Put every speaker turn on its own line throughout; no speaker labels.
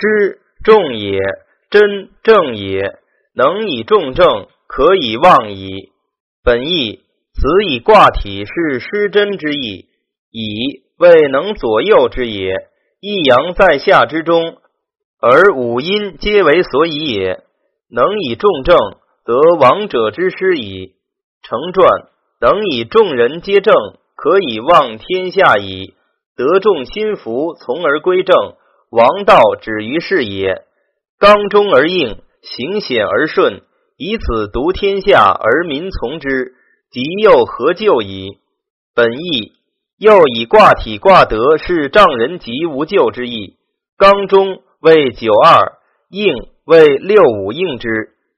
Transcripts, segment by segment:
师重也，真正也。能以重正，可以忘矣。本义，此以卦体是失真之意，以未能左右之也。一阳在下之中，而五阴皆为所以也。能以重正，得王者之师矣。成传，能以众人皆正，可以望天下矣。得众心服，从而归正。王道止于是也。刚中而应，行险而顺，以此独天下而民从之，即又何救矣？本义又以卦体卦德是丈人吉无咎之意。刚中为九二，应为六五应之。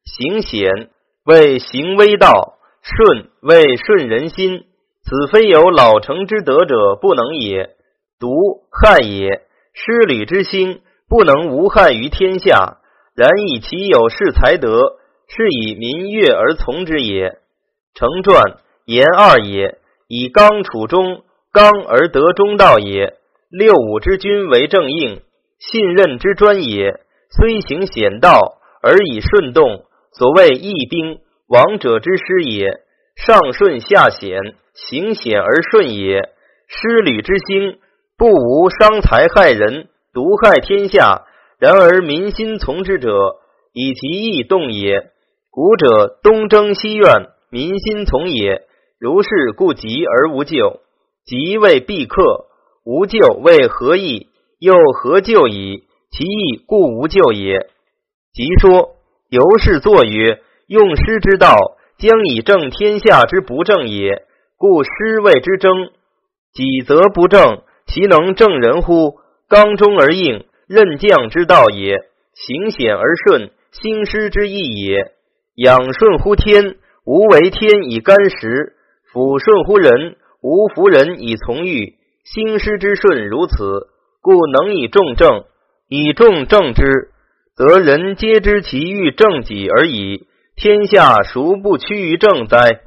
行险为行威道，顺为顺人心。此非有老成之德者不能也，独害也。失履之心，不能无害于天下。然以其有事才德，是以民悦而从之也。成传言二也，以刚处中，刚而得中道也。六五之君为正应，信任之专也。虽行险道，而以顺动，所谓义兵，王者之师也。上顺下险，行险而顺也。失履之心。不无伤财害人，毒害天下。然而民心从之者，以其意动也。古者东征西怨，民心从也。如是故急而无救，急为必克；无救为何意？又何救矣？其意故无救也。即说由是作曰：用师之道，将以正天下之不正也。故师谓之争，己则不正。其能正人乎？刚中而应，任将之道也；行险而顺，兴师之意也。养顺乎天，无为天以干时；抚顺乎人，无服人以从欲。兴师之顺如此，故能以重正。以重正之，则人皆知其欲正己而已。天下孰不趋于正哉？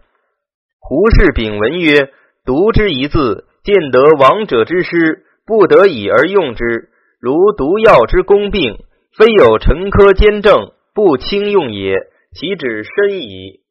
胡适秉文曰：“读之一字。”见得王者之师，不得已而用之，如毒药之攻病，非有沉疴兼正，不轻用也。岂止深矣。